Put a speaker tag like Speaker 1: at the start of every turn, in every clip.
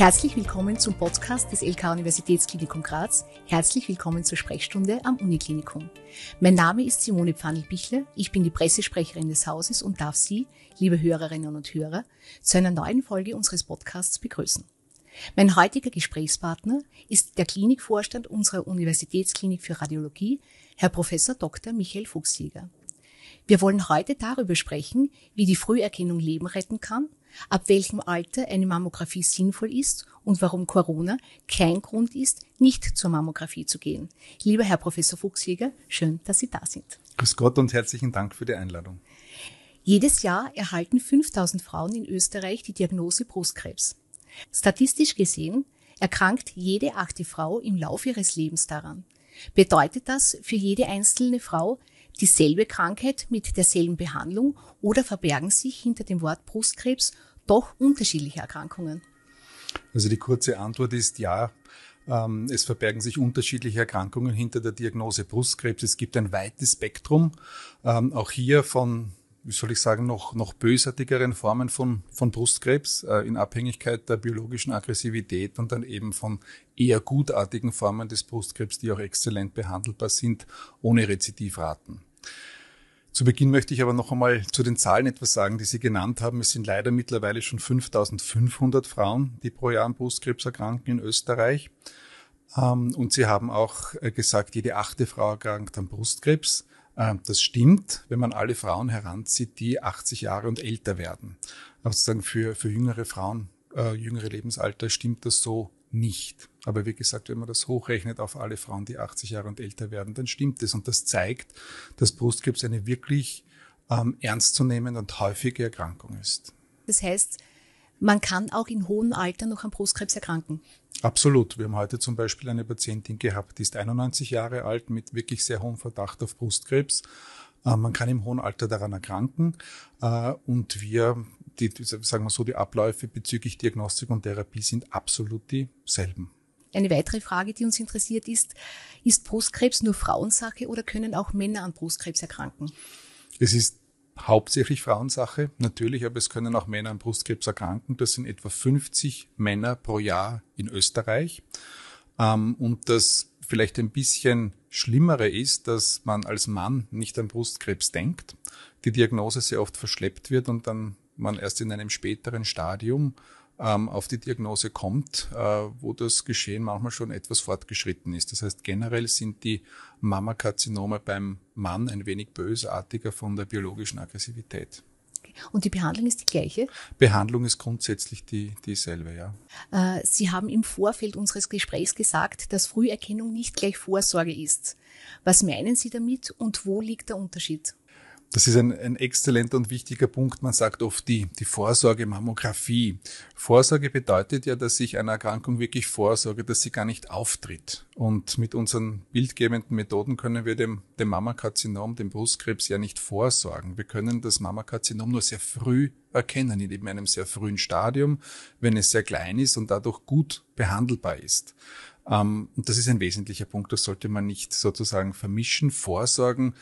Speaker 1: Herzlich willkommen zum Podcast des LK Universitätsklinikum Graz. Herzlich willkommen zur Sprechstunde am Uniklinikum. Mein Name ist Simone Pfannel-Bichler. Ich bin die Pressesprecherin des Hauses und darf Sie, liebe Hörerinnen und Hörer, zu einer neuen Folge unseres Podcasts begrüßen. Mein heutiger Gesprächspartner ist der Klinikvorstand unserer Universitätsklinik für Radiologie, Herr Professor Dr. Michael Fuchsjäger. Wir wollen heute darüber sprechen, wie die Früherkennung Leben retten kann ab welchem Alter eine Mammographie sinnvoll ist und warum Corona kein Grund ist, nicht zur Mammographie zu gehen. Lieber Herr Professor Fuchsjäger, schön, dass Sie da sind.
Speaker 2: Grüß Gott und herzlichen Dank für die Einladung.
Speaker 1: Jedes Jahr erhalten 5000 Frauen in Österreich die Diagnose Brustkrebs. Statistisch gesehen erkrankt jede achte Frau im Laufe ihres Lebens daran. Bedeutet das für jede einzelne Frau dieselbe Krankheit mit derselben Behandlung oder verbergen sich hinter dem Wort Brustkrebs doch unterschiedliche Erkrankungen?
Speaker 2: Also die kurze Antwort ist ja. Ähm, es verbergen sich unterschiedliche Erkrankungen hinter der Diagnose Brustkrebs. Es gibt ein weites Spektrum, ähm, auch hier von wie soll ich sagen, noch, noch bösartigeren Formen von, von Brustkrebs äh, in Abhängigkeit der biologischen Aggressivität und dann eben von eher gutartigen Formen des Brustkrebs, die auch exzellent behandelbar sind, ohne Rezidivraten. Zu Beginn möchte ich aber noch einmal zu den Zahlen etwas sagen, die Sie genannt haben. Es sind leider mittlerweile schon 5500 Frauen, die pro Jahr an Brustkrebs erkranken in Österreich. Ähm, und Sie haben auch äh, gesagt, jede achte Frau erkrankt an Brustkrebs. Ähm, das stimmt, wenn man alle Frauen heranzieht, die 80 Jahre und älter werden. Aber sozusagen für, für jüngere Frauen, äh, jüngere Lebensalter stimmt das so nicht. Aber wie gesagt, wenn man das hochrechnet auf alle Frauen, die 80 Jahre und älter werden, dann stimmt es. Und das zeigt, dass Brustkrebs eine wirklich ähm, ernstzunehmende und häufige Erkrankung ist.
Speaker 1: Das heißt, man kann auch in hohem Alter noch an Brustkrebs erkranken.
Speaker 2: Absolut. Wir haben heute zum Beispiel eine Patientin gehabt, die ist 91 Jahre alt mit wirklich sehr hohem Verdacht auf Brustkrebs. Äh, man kann im hohen Alter daran erkranken äh, und wir die, sagen wir so, die Abläufe bezüglich Diagnostik und Therapie sind absolut dieselben.
Speaker 1: Eine weitere Frage, die uns interessiert, ist, ist Brustkrebs nur Frauensache oder können auch Männer an Brustkrebs erkranken?
Speaker 2: Es ist hauptsächlich Frauensache, natürlich, aber es können auch Männer an Brustkrebs erkranken. Das sind etwa 50 Männer pro Jahr in Österreich. Ähm, und das vielleicht ein bisschen Schlimmere ist, dass man als Mann nicht an Brustkrebs denkt, die Diagnose sehr oft verschleppt wird und dann man erst in einem späteren Stadium ähm, auf die Diagnose kommt, äh, wo das Geschehen manchmal schon etwas fortgeschritten ist. Das heißt, generell sind die Mammakarzinome beim Mann ein wenig bösartiger von der biologischen Aggressivität.
Speaker 1: Und die Behandlung ist die gleiche?
Speaker 2: Behandlung ist grundsätzlich die, dieselbe, ja.
Speaker 1: Äh, Sie haben im Vorfeld unseres Gesprächs gesagt, dass Früherkennung nicht gleich Vorsorge ist. Was meinen Sie damit und wo liegt der Unterschied?
Speaker 2: Das ist ein, ein exzellenter und wichtiger Punkt. Man sagt oft die, die Vorsorge Mammographie. Vorsorge bedeutet ja, dass ich einer Erkrankung wirklich vorsorge, dass sie gar nicht auftritt. Und mit unseren bildgebenden Methoden können wir dem, dem Mammakarzinom, dem Brustkrebs ja nicht vorsorgen. Wir können das Mammakarzinom nur sehr früh erkennen, in eben einem sehr frühen Stadium, wenn es sehr klein ist und dadurch gut behandelbar ist. Ähm, und das ist ein wesentlicher Punkt. Das sollte man nicht sozusagen vermischen. Vorsorgen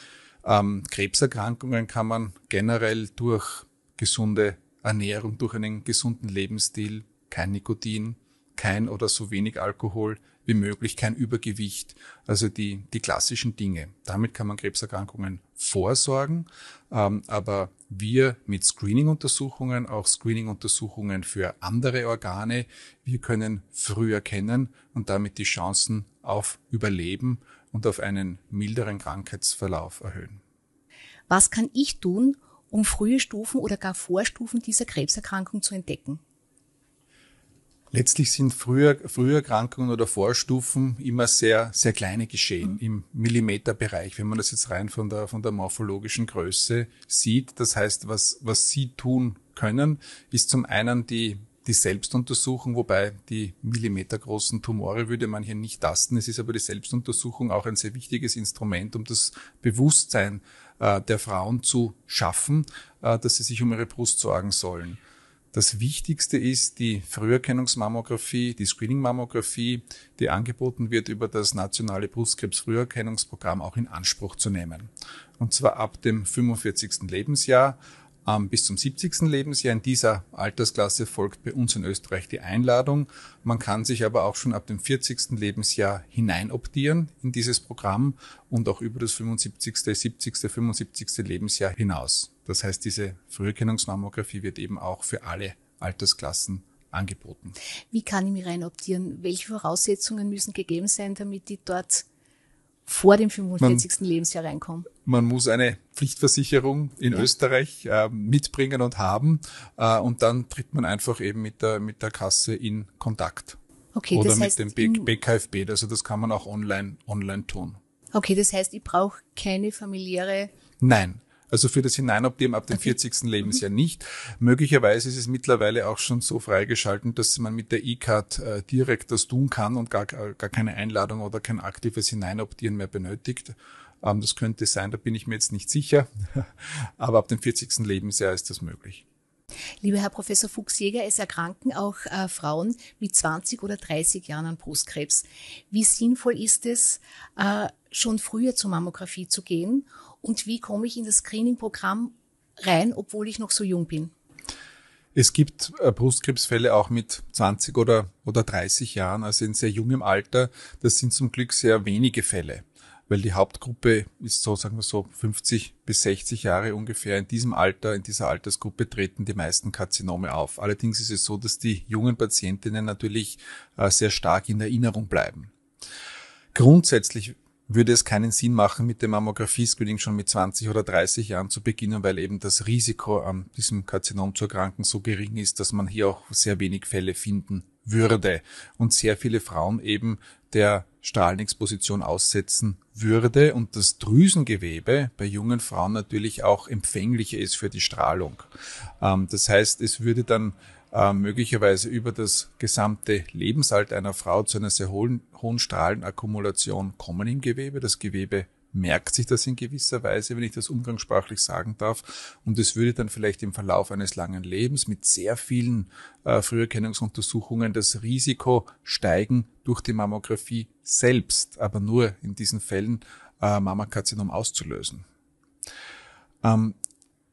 Speaker 2: ähm, Krebserkrankungen kann man generell durch gesunde Ernährung, durch einen gesunden Lebensstil, kein Nikotin, kein oder so wenig Alkohol wie möglich, kein Übergewicht, also die, die klassischen Dinge. Damit kann man Krebserkrankungen vorsorgen, ähm, aber wir mit Screening-Untersuchungen, auch Screening-Untersuchungen für andere Organe, wir können früh erkennen und damit die Chancen auf Überleben und auf einen milderen Krankheitsverlauf erhöhen.
Speaker 1: Was kann ich tun, um frühe Stufen oder gar Vorstufen dieser Krebserkrankung zu entdecken?
Speaker 2: Letztlich sind früher, Früherkrankungen oder Vorstufen immer sehr, sehr kleine geschehen mhm. im Millimeterbereich, wenn man das jetzt rein von der, von der morphologischen Größe sieht. Das heißt, was, was Sie tun können, ist zum einen die, die Selbstuntersuchung, wobei die millimetergroßen Tumore würde man hier nicht tasten. Es ist aber die Selbstuntersuchung auch ein sehr wichtiges Instrument, um das Bewusstsein äh, der Frauen zu schaffen, äh, dass sie sich um ihre Brust sorgen sollen. Das Wichtigste ist die Früherkennungsmammographie, die Screening-Mammographie, die angeboten wird über das nationale Brustkrebs-Früherkennungsprogramm auch in Anspruch zu nehmen. Und zwar ab dem 45. Lebensjahr bis zum 70. Lebensjahr. In dieser Altersklasse folgt bei uns in Österreich die Einladung. Man kann sich aber auch schon ab dem 40. Lebensjahr hineinoptieren in dieses Programm und auch über das 75., 70., 75. Lebensjahr hinaus. Das heißt, diese Früherkennungsmammographie wird eben auch für alle Altersklassen angeboten.
Speaker 1: Wie kann ich mich reinoptieren? Welche Voraussetzungen müssen gegeben sein, damit ich dort vor dem 45. Man, Lebensjahr reinkommen?
Speaker 2: Man muss eine Pflichtversicherung in ja. Österreich äh, mitbringen und haben äh, und dann tritt man einfach eben mit der, mit der Kasse in Kontakt. Okay, Oder das heißt, mit dem BKFB, also das kann man auch online, online tun.
Speaker 1: Okay, das heißt, ich brauche keine familiäre
Speaker 2: Nein, also für das Hineinoptieren ab dem okay. 40. Lebensjahr nicht. Möglicherweise ist es mittlerweile auch schon so freigeschalten, dass man mit der E-Card äh, direkt das tun kann und gar, gar keine Einladung oder kein aktives Hineinoptieren mehr benötigt. Ähm, das könnte sein, da bin ich mir jetzt nicht sicher. Aber ab dem 40. Lebensjahr ist das möglich.
Speaker 1: Lieber Herr Professor Fuchsjäger, es erkranken auch äh, Frauen mit 20 oder 30 Jahren an Brustkrebs. Wie sinnvoll ist es, äh, schon früher zur Mammographie zu gehen und wie komme ich in das Screening-Programm rein, obwohl ich noch so jung bin?
Speaker 2: Es gibt äh, Brustkrebsfälle auch mit 20 oder, oder 30 Jahren, also in sehr jungem Alter. Das sind zum Glück sehr wenige Fälle, weil die Hauptgruppe ist so, sagen wir so, 50 bis 60 Jahre ungefähr. In diesem Alter, in dieser Altersgruppe treten die meisten Karzinome auf. Allerdings ist es so, dass die jungen Patientinnen natürlich äh, sehr stark in Erinnerung bleiben. Grundsätzlich würde es keinen Sinn machen, mit dem Mammographie-Screening schon mit 20 oder 30 Jahren zu beginnen, weil eben das Risiko an diesem Karzinom zu erkranken so gering ist, dass man hier auch sehr wenig Fälle finden würde und sehr viele Frauen eben der Strahlenexposition aussetzen würde und das Drüsengewebe bei jungen Frauen natürlich auch empfänglicher ist für die Strahlung. Ähm, das heißt, es würde dann äh, möglicherweise über das gesamte Lebensalter einer Frau zu einer sehr hohen, hohen Strahlenakkumulation kommen im Gewebe. Das Gewebe merkt sich das in gewisser Weise, wenn ich das umgangssprachlich sagen darf. Und es würde dann vielleicht im Verlauf eines langen Lebens mit sehr vielen äh, Früherkennungsuntersuchungen das Risiko steigen durch die Mammographie selbst, aber nur in diesen Fällen äh, Mammakarzinom auszulösen. Ähm,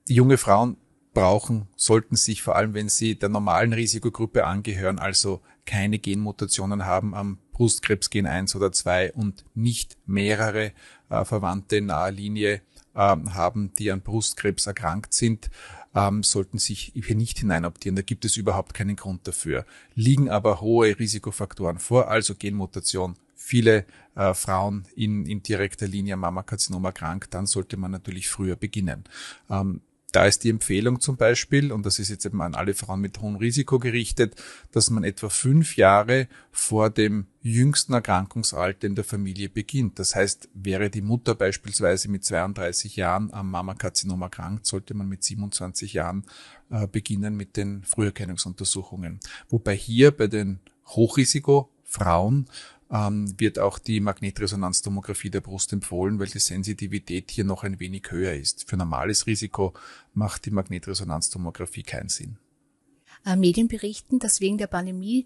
Speaker 2: junge Frauen brauchen, sollten sich vor allem, wenn sie der normalen Risikogruppe angehören, also keine Genmutationen haben am Brustkrebsgen 1 oder 2 und nicht mehrere äh, Verwandte in naher Linie äh, haben, die an Brustkrebs erkrankt sind, ähm, sollten sich hier nicht hineinoptieren. Da gibt es überhaupt keinen Grund dafür. Liegen aber hohe Risikofaktoren vor, also Genmutation, viele äh, Frauen in, in direkter Linie am Mammakarzinom erkrankt, dann sollte man natürlich früher beginnen. Ähm, da ist die Empfehlung zum Beispiel, und das ist jetzt eben an alle Frauen mit hohem Risiko gerichtet, dass man etwa fünf Jahre vor dem jüngsten Erkrankungsalter in der Familie beginnt. Das heißt, wäre die Mutter beispielsweise mit 32 Jahren am Mammakarzinom erkrankt, sollte man mit 27 Jahren äh, beginnen mit den Früherkennungsuntersuchungen. Wobei hier bei den Hochrisikofrauen ähm, wird auch die Magnetresonanztomographie der Brust empfohlen, weil die Sensitivität hier noch ein wenig höher ist. Für normales Risiko macht die Magnetresonanztomographie keinen Sinn.
Speaker 1: Äh, Medien berichten, dass wegen der Pandemie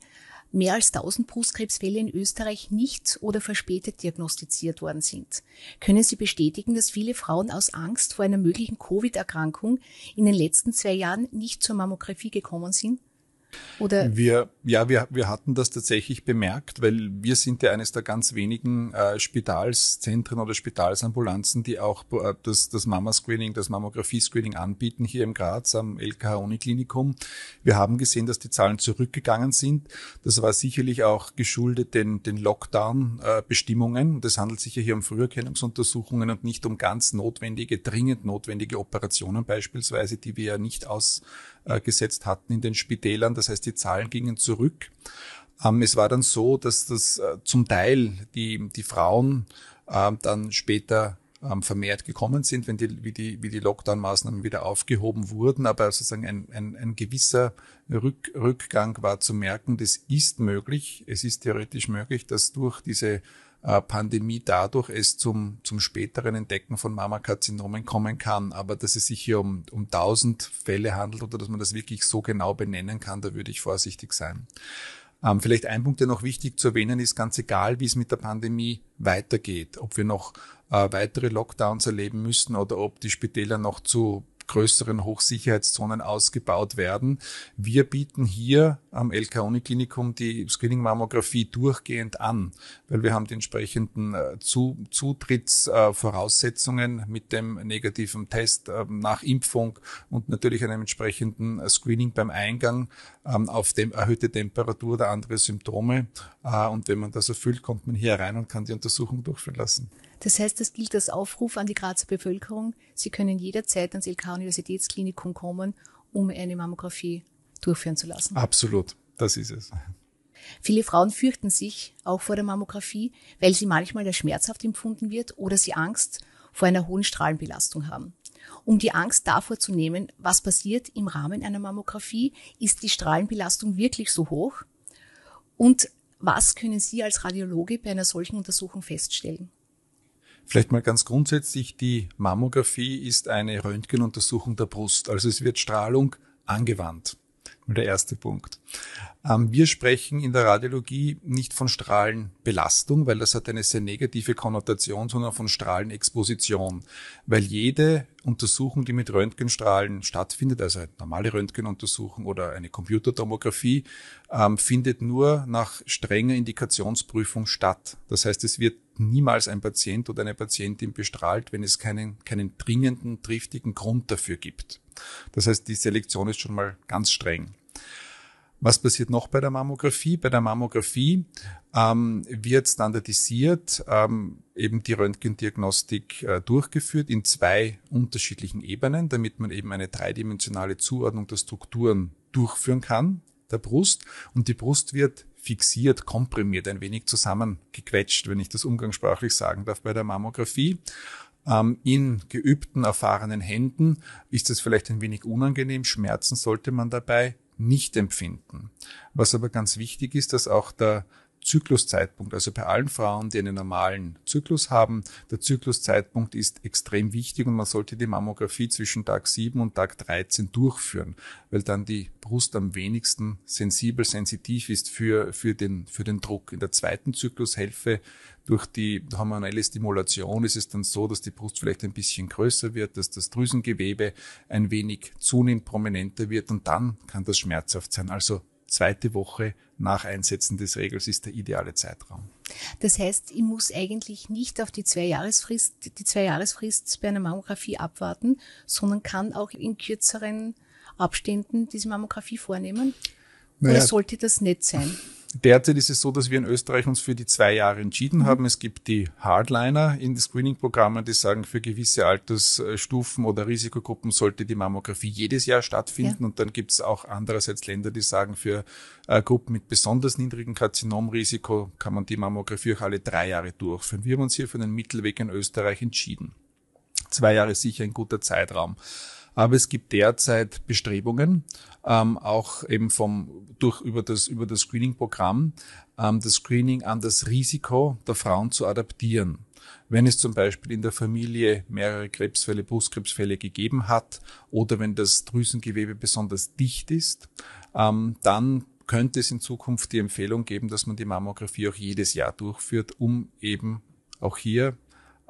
Speaker 1: mehr als 1000 Brustkrebsfälle in Österreich nicht oder verspätet diagnostiziert worden sind. Können Sie bestätigen, dass viele Frauen aus Angst vor einer möglichen Covid-Erkrankung in den letzten zwei Jahren nicht zur Mammographie gekommen sind?
Speaker 2: Oder? Wir, ja, wir, wir hatten das tatsächlich bemerkt, weil wir sind ja eines der ganz wenigen äh, Spitalszentren oder Spitalsambulanzen, die auch äh, das, das Mama-Screening, das Mammographie-Screening anbieten hier im Graz am LKH Uniklinikum. Wir haben gesehen, dass die Zahlen zurückgegangen sind. Das war sicherlich auch geschuldet den, den Lockdown-Bestimmungen. Das handelt sich ja hier um Früherkennungsuntersuchungen und nicht um ganz notwendige, dringend notwendige Operationen beispielsweise, die wir ja nicht ausgesetzt hatten in den Spitälern. Das heißt, die Zahlen gingen zurück. Ähm, es war dann so, dass das äh, zum Teil die, die Frauen äh, dann später ähm, vermehrt gekommen sind, wenn die, wie die, wie die Lockdown-Maßnahmen wieder aufgehoben wurden. Aber sozusagen ein, ein, ein gewisser Rück, Rückgang war zu merken. Das ist möglich. Es ist theoretisch möglich, dass durch diese äh, Pandemie dadurch es zum, zum späteren Entdecken von Mammakarzinomen kommen kann. Aber dass es sich hier um, um 1000 Fälle handelt oder dass man das wirklich so genau benennen kann, da würde ich vorsichtig sein. Ähm, vielleicht ein Punkt, der noch wichtig zu erwähnen ist, ganz egal, wie es mit der Pandemie weitergeht, ob wir noch äh, weitere Lockdowns erleben müssen oder ob die Spitäler noch zu größeren Hochsicherheitszonen ausgebaut werden. Wir bieten hier am LK Uniklinikum die Screening-Mammographie durchgehend an, weil wir haben die entsprechenden äh, Zutrittsvoraussetzungen mit dem negativen Test ähm, nach Impfung und natürlich einem entsprechenden äh, Screening beim Eingang ähm, auf dem erhöhte Temperatur oder andere Symptome. Äh, und wenn man das erfüllt, kommt man hier rein und kann die Untersuchung durchführen lassen.
Speaker 1: Das heißt, das gilt als Aufruf an die Grazer Bevölkerung. Sie können jederzeit ans LK-Universitätsklinikum kommen, um eine Mammographie durchführen zu lassen.
Speaker 2: Absolut, das ist es.
Speaker 1: Viele Frauen fürchten sich auch vor der Mammographie, weil sie manchmal als schmerzhaft empfunden wird oder sie Angst vor einer hohen Strahlenbelastung haben. Um die Angst davor zu nehmen, was passiert im Rahmen einer Mammographie, ist die Strahlenbelastung wirklich so hoch? Und was können Sie als Radiologe bei einer solchen Untersuchung feststellen?
Speaker 2: Vielleicht mal ganz grundsätzlich, die Mammographie ist eine Röntgenuntersuchung der Brust. Also es wird Strahlung angewandt. Der erste Punkt. Ähm, wir sprechen in der Radiologie nicht von Strahlenbelastung, weil das hat eine sehr negative Konnotation, sondern von Strahlenexposition. Weil jede Untersuchung, die mit Röntgenstrahlen stattfindet, also eine normale Röntgenuntersuchung oder eine Computertomographie, ähm, findet nur nach strenger Indikationsprüfung statt. Das heißt, es niemals ein Patient oder eine Patientin bestrahlt, wenn es keinen, keinen dringenden, triftigen Grund dafür gibt. Das heißt, die Selektion ist schon mal ganz streng. Was passiert noch bei der Mammographie? Bei der Mammographie ähm, wird standardisiert ähm, eben die Röntgendiagnostik äh, durchgeführt in zwei unterschiedlichen Ebenen, damit man eben eine dreidimensionale Zuordnung der Strukturen durchführen kann, der Brust. Und die Brust wird fixiert, komprimiert, ein wenig zusammengequetscht, wenn ich das umgangssprachlich sagen darf, bei der Mammographie. Ähm, in geübten, erfahrenen Händen ist es vielleicht ein wenig unangenehm. Schmerzen sollte man dabei nicht empfinden. Was aber ganz wichtig ist, dass auch der Zykluszeitpunkt, also bei allen Frauen, die einen normalen Zyklus haben, der Zykluszeitpunkt ist extrem wichtig und man sollte die Mammographie zwischen Tag 7 und Tag 13 durchführen, weil dann die Brust am wenigsten sensibel, sensitiv ist für, für, den, für den Druck. In der zweiten Zyklushälfte durch die hormonelle Stimulation ist es dann so, dass die Brust vielleicht ein bisschen größer wird, dass das Drüsengewebe ein wenig zunehmend prominenter wird und dann kann das schmerzhaft sein. Also zweite Woche nach Einsetzen des Regels ist der ideale Zeitraum.
Speaker 1: Das heißt, ich muss eigentlich nicht auf die Zwei-Jahresfrist, die Zwei-Jahresfrist bei einer Mammographie abwarten, sondern kann auch in kürzeren Abständen diese Mammographie vornehmen? Naja, Oder sollte das nicht sein?
Speaker 2: Derzeit ist es so, dass wir in Österreich uns für die zwei Jahre entschieden mhm. haben. Es gibt die Hardliner in den Screening-Programmen, die sagen, für gewisse Altersstufen oder Risikogruppen sollte die Mammographie jedes Jahr stattfinden. Ja. Und dann gibt es auch andererseits Länder, die sagen, für äh, Gruppen mit besonders niedrigem Karzinomrisiko kann man die Mammographie auch alle drei Jahre durchführen. Wir haben uns hier für den Mittelweg in Österreich entschieden. Zwei Jahre ist sicher ein guter Zeitraum. Aber es gibt derzeit Bestrebungen, ähm, auch eben vom, durch, über das, über das Screening-Programm, ähm, das Screening an das Risiko der Frauen zu adaptieren. Wenn es zum Beispiel in der Familie mehrere Krebsfälle, Brustkrebsfälle gegeben hat oder wenn das Drüsengewebe besonders dicht ist, ähm, dann könnte es in Zukunft die Empfehlung geben, dass man die Mammographie auch jedes Jahr durchführt, um eben auch hier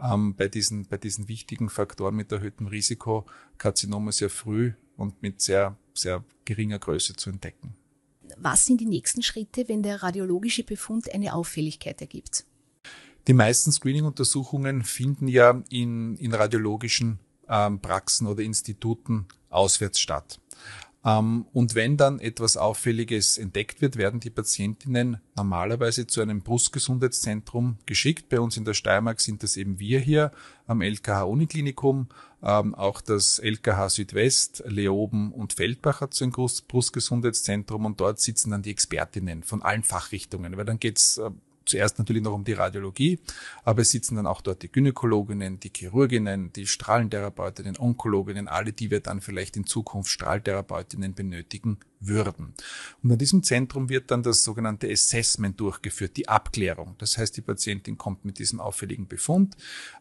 Speaker 2: ähm, bei, diesen, bei diesen wichtigen Faktoren mit erhöhtem Risiko Karzinome sehr früh und mit sehr, sehr geringer Größe zu entdecken.
Speaker 1: Was sind die nächsten Schritte, wenn der radiologische Befund eine Auffälligkeit ergibt?
Speaker 2: Die meisten Screening-Untersuchungen finden ja in, in radiologischen ähm, Praxen oder Instituten auswärts statt. Ähm, und wenn dann etwas Auffälliges entdeckt wird, werden die Patientinnen normalerweise zu einem Brustgesundheitszentrum geschickt. Bei uns in der Steiermark sind das eben wir hier am LKH Uniklinikum. Ähm, auch das LKH Südwest, Leoben und Feldbach hat so ein Brustgesundheitszentrum und dort sitzen dann die Expertinnen von allen Fachrichtungen, weil dann geht's äh, zuerst natürlich noch um die Radiologie, aber es sitzen dann auch dort die Gynäkologinnen, die Chirurginnen, die Strahlentherapeutinnen, Onkologinnen, alle, die wir dann vielleicht in Zukunft Strahltherapeutinnen benötigen würden. Und an diesem Zentrum wird dann das sogenannte Assessment durchgeführt, die Abklärung. Das heißt, die Patientin kommt mit diesem auffälligen Befund.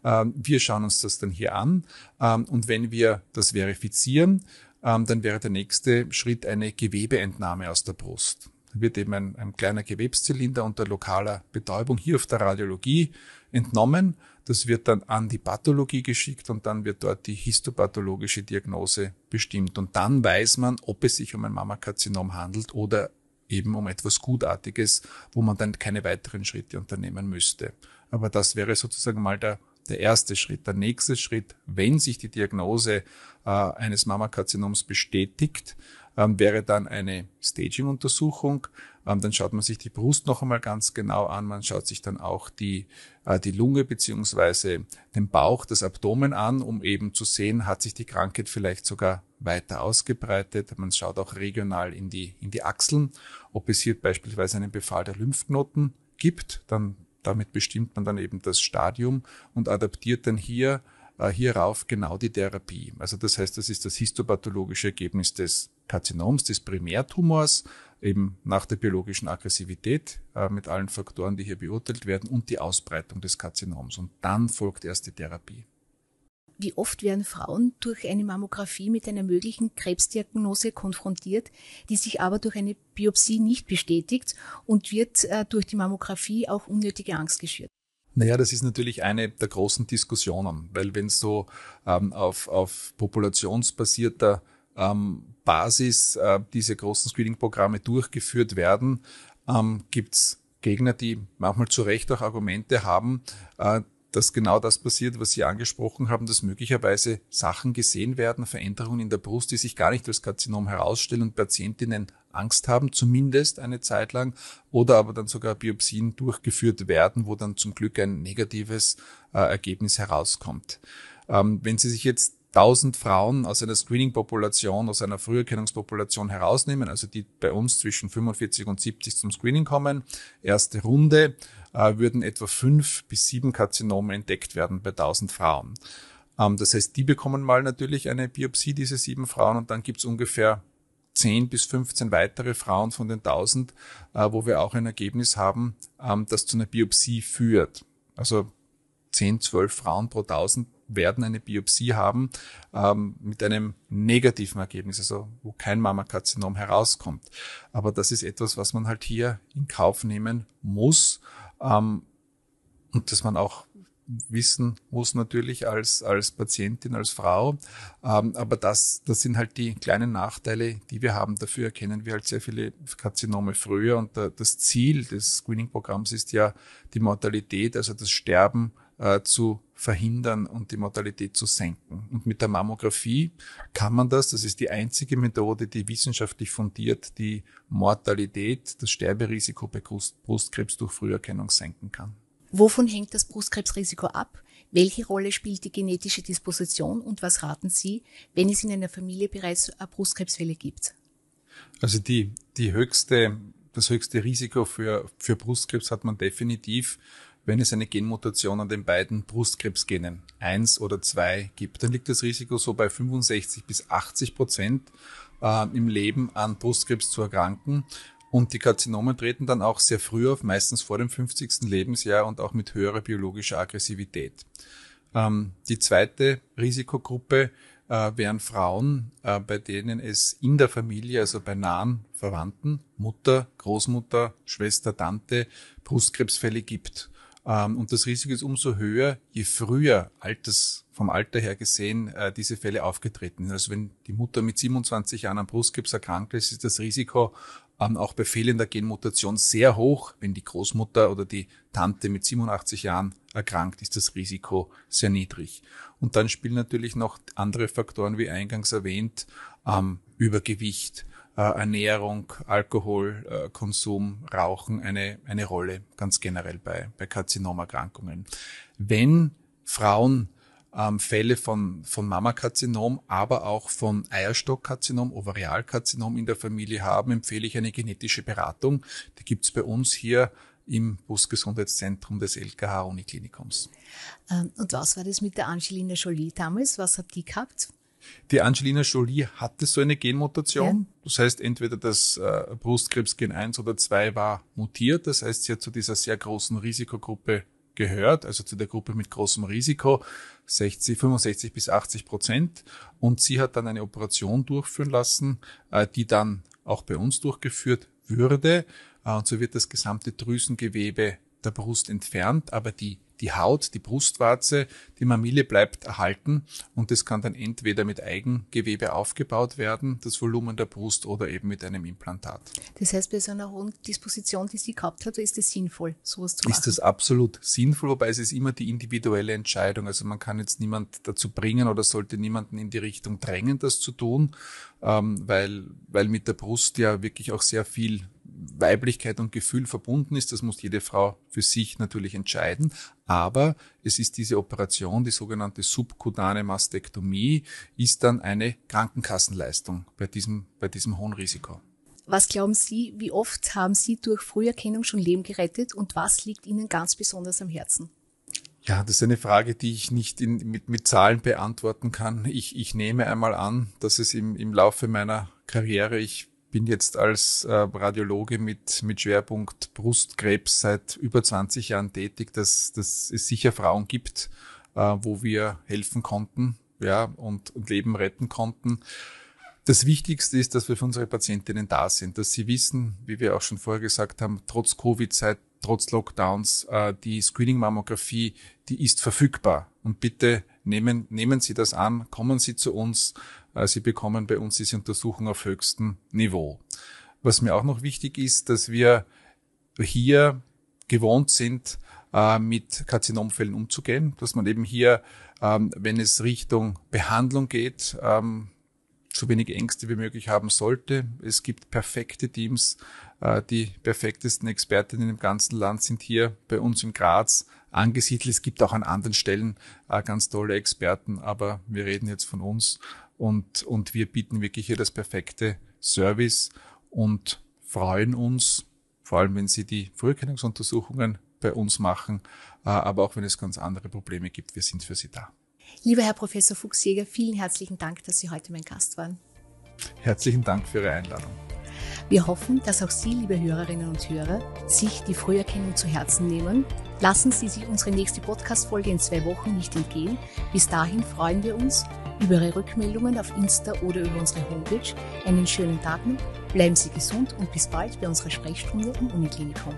Speaker 2: Ähm, wir schauen uns das dann hier an. Ähm, und wenn wir das verifizieren, ähm, dann wäre der nächste Schritt eine Gewebeentnahme aus der Brust wird eben ein, ein kleiner Gewebszylinder unter lokaler Betäubung hier auf der Radiologie entnommen. Das wird dann an die Pathologie geschickt und dann wird dort die histopathologische Diagnose bestimmt. Und dann weiß man, ob es sich um ein Mammakarzinom handelt oder eben um etwas Gutartiges, wo man dann keine weiteren Schritte unternehmen müsste. Aber das wäre sozusagen mal der, der erste Schritt. Der nächste Schritt, wenn sich die Diagnose äh, eines Mammakarzinoms bestätigt, ähm, wäre dann eine Staging-Untersuchung. Ähm, dann schaut man sich die Brust noch einmal ganz genau an. Man schaut sich dann auch die, äh, die Lunge beziehungsweise den Bauch, das Abdomen an, um eben zu sehen, hat sich die Krankheit vielleicht sogar weiter ausgebreitet. Man schaut auch regional in die, in die Achseln, ob es hier beispielsweise einen Befall der Lymphknoten gibt. Dann damit bestimmt man dann eben das Stadium und adaptiert dann hier hierauf genau die Therapie. Also das heißt, das ist das histopathologische Ergebnis des Karzinoms, des Primärtumors, eben nach der biologischen Aggressivität äh, mit allen Faktoren, die hier beurteilt werden und die Ausbreitung des Karzinoms. Und dann folgt erst die Therapie.
Speaker 1: Wie oft werden Frauen durch eine Mammographie mit einer möglichen Krebsdiagnose konfrontiert, die sich aber durch eine Biopsie nicht bestätigt und wird äh, durch die Mammographie auch unnötige Angst geschürt?
Speaker 2: Naja, das ist natürlich eine der großen Diskussionen, weil wenn so ähm, auf, auf populationsbasierter ähm, Basis äh, diese großen Screening-Programme durchgeführt werden, ähm, gibt's Gegner, die manchmal zu Recht auch Argumente haben, äh, dass genau das passiert, was Sie angesprochen haben, dass möglicherweise Sachen gesehen werden, Veränderungen in der Brust, die sich gar nicht als Karzinom herausstellen und Patientinnen Angst haben, zumindest eine Zeit lang, oder aber dann sogar Biopsien durchgeführt werden, wo dann zum Glück ein negatives äh, Ergebnis herauskommt. Ähm, wenn Sie sich jetzt 1000 Frauen aus einer Screening-Population, aus einer Früherkennungspopulation herausnehmen, also die bei uns zwischen 45 und 70 zum Screening kommen, erste Runde, äh, würden etwa fünf bis sieben Karzinome entdeckt werden bei 1000 Frauen. Ähm, das heißt, die bekommen mal natürlich eine Biopsie, diese sieben Frauen, und dann gibt's ungefähr 10 bis 15 weitere Frauen von den 1000, äh, wo wir auch ein Ergebnis haben, ähm, das zu einer Biopsie führt. Also 10, 12 Frauen pro 1000 werden eine Biopsie haben ähm, mit einem negativen Ergebnis, also wo kein Mammakarzinom herauskommt. Aber das ist etwas, was man halt hier in Kauf nehmen muss ähm, und dass man auch wissen muss natürlich als, als Patientin, als Frau. Ähm, aber das, das sind halt die kleinen Nachteile, die wir haben. Dafür erkennen wir halt sehr viele Karzinome früher. Und da, das Ziel des Screening-Programms ist ja die Mortalität, also das Sterben äh, zu verhindern und die Mortalität zu senken. Und mit der Mammographie kann man das, das ist die einzige Methode, die wissenschaftlich fundiert die Mortalität, das Sterberisiko bei Brustkrebs durch Früherkennung senken kann.
Speaker 1: Wovon hängt das Brustkrebsrisiko ab? Welche Rolle spielt die genetische Disposition und was raten Sie, wenn es in einer Familie bereits Brustkrebsfälle gibt?
Speaker 2: Also die, die höchste, das höchste Risiko für, für Brustkrebs hat man definitiv wenn es eine Genmutation an den beiden Brustkrebsgenen eins oder zwei gibt, dann liegt das Risiko so bei 65 bis 80 Prozent äh, im Leben an Brustkrebs zu erkranken. Und die Karzinome treten dann auch sehr früh auf, meistens vor dem 50. Lebensjahr und auch mit höherer biologischer Aggressivität. Ähm, die zweite Risikogruppe äh, wären Frauen, äh, bei denen es in der Familie, also bei nahen Verwandten, Mutter, Großmutter, Schwester, Tante, Brustkrebsfälle gibt. Ähm, und das Risiko ist umso höher, je früher Alters, vom Alter her gesehen, äh, diese Fälle aufgetreten sind. Also wenn die Mutter mit 27 Jahren an Brustkrebs erkrankt ist, ist das Risiko ähm, auch bei fehlender Genmutation sehr hoch. Wenn die Großmutter oder die Tante mit 87 Jahren erkrankt, ist das Risiko sehr niedrig. Und dann spielen natürlich noch andere Faktoren, wie eingangs erwähnt, ähm, Übergewicht, Ernährung, Alkoholkonsum, äh, Rauchen eine, eine Rolle, ganz generell bei, bei Karzinomerkrankungen. Wenn Frauen ähm, Fälle von, von Mammakarzinom, aber auch von Eierstockkarzinom, Ovarialkarzinom in der Familie haben, empfehle ich eine genetische Beratung. Die gibt's bei uns hier im Busgesundheitszentrum des LKH Uniklinikums.
Speaker 1: Ähm, und was war das mit der Angelina Jolie damals? Was hat die gehabt?
Speaker 2: Die Angelina Jolie hatte so eine Genmutation. Ja. Das heißt, entweder das äh, Brustkrebsgen 1 oder 2 war mutiert. Das heißt, sie hat zu dieser sehr großen Risikogruppe gehört, also zu der Gruppe mit großem Risiko, 60, 65 bis 80 Prozent. Und sie hat dann eine Operation durchführen lassen, äh, die dann auch bei uns durchgeführt würde. Äh, und so wird das gesamte Drüsengewebe der Brust entfernt, aber die die Haut, die Brustwarze, die Mamille bleibt erhalten und das kann dann entweder mit Eigengewebe aufgebaut werden, das Volumen der Brust, oder eben mit einem Implantat.
Speaker 1: Das heißt, bei so einer hohen Disposition, die sie gehabt hat, ist es sinnvoll, sowas zu machen?
Speaker 2: Ist das absolut sinnvoll, wobei es ist immer die individuelle Entscheidung. Also man kann jetzt niemand dazu bringen oder sollte niemanden in die Richtung drängen, das zu tun, ähm, weil, weil mit der Brust ja wirklich auch sehr viel Weiblichkeit und Gefühl verbunden ist. Das muss jede Frau für sich natürlich entscheiden. Aber es ist diese Operation, die sogenannte subkutane Mastektomie, ist dann eine Krankenkassenleistung bei diesem, bei diesem hohen Risiko.
Speaker 1: Was glauben Sie, wie oft haben Sie durch Früherkennung schon Leben gerettet und was liegt Ihnen ganz besonders am Herzen?
Speaker 2: Ja, das ist eine Frage, die ich nicht in, mit, mit Zahlen beantworten kann. Ich, ich nehme einmal an, dass es im, im Laufe meiner Karriere, ich bin jetzt als äh, Radiologe mit, mit Schwerpunkt Brustkrebs seit über 20 Jahren tätig, dass, dass es sicher Frauen gibt, äh, wo wir helfen konnten ja, und, und Leben retten konnten. Das Wichtigste ist, dass wir für unsere Patientinnen da sind, dass sie wissen, wie wir auch schon vorher gesagt haben, trotz Covid-Zeit, trotz Lockdowns, äh, die Screening-Mammographie, die ist verfügbar. Und bitte nehmen, nehmen Sie das an, kommen Sie zu uns, äh, Sie bekommen bei uns diese Untersuchung auf höchstem Niveau. Was mir auch noch wichtig ist, dass wir hier gewohnt sind, äh, mit Karzinomfällen umzugehen, dass man eben hier, ähm, wenn es Richtung Behandlung geht, ähm, so wenig Ängste wie möglich haben sollte. Es gibt perfekte Teams. Äh, die perfektesten Expertinnen im ganzen Land sind hier bei uns im Graz angesiedelt. Es gibt auch an anderen Stellen ganz tolle Experten, aber wir reden jetzt von uns und, und wir bieten wirklich hier das perfekte Service und freuen uns, vor allem wenn Sie die Früherkennungsuntersuchungen bei uns machen, äh, aber auch wenn es ganz andere Probleme gibt, wir sind für Sie da.
Speaker 1: Lieber Herr Professor Fuchsjäger, vielen herzlichen Dank, dass Sie heute mein Gast waren.
Speaker 2: Herzlichen Dank für Ihre Einladung.
Speaker 1: Wir hoffen, dass auch Sie, liebe Hörerinnen und Hörer, sich die Früherkennung zu Herzen nehmen. Lassen Sie sich unsere nächste Podcast-Folge in zwei Wochen nicht entgehen. Bis dahin freuen wir uns über Ihre Rückmeldungen auf Insta oder über unsere Homepage. Einen schönen Tag noch, bleiben Sie gesund und bis bald bei unserer Sprechstunde im Uniklinikum.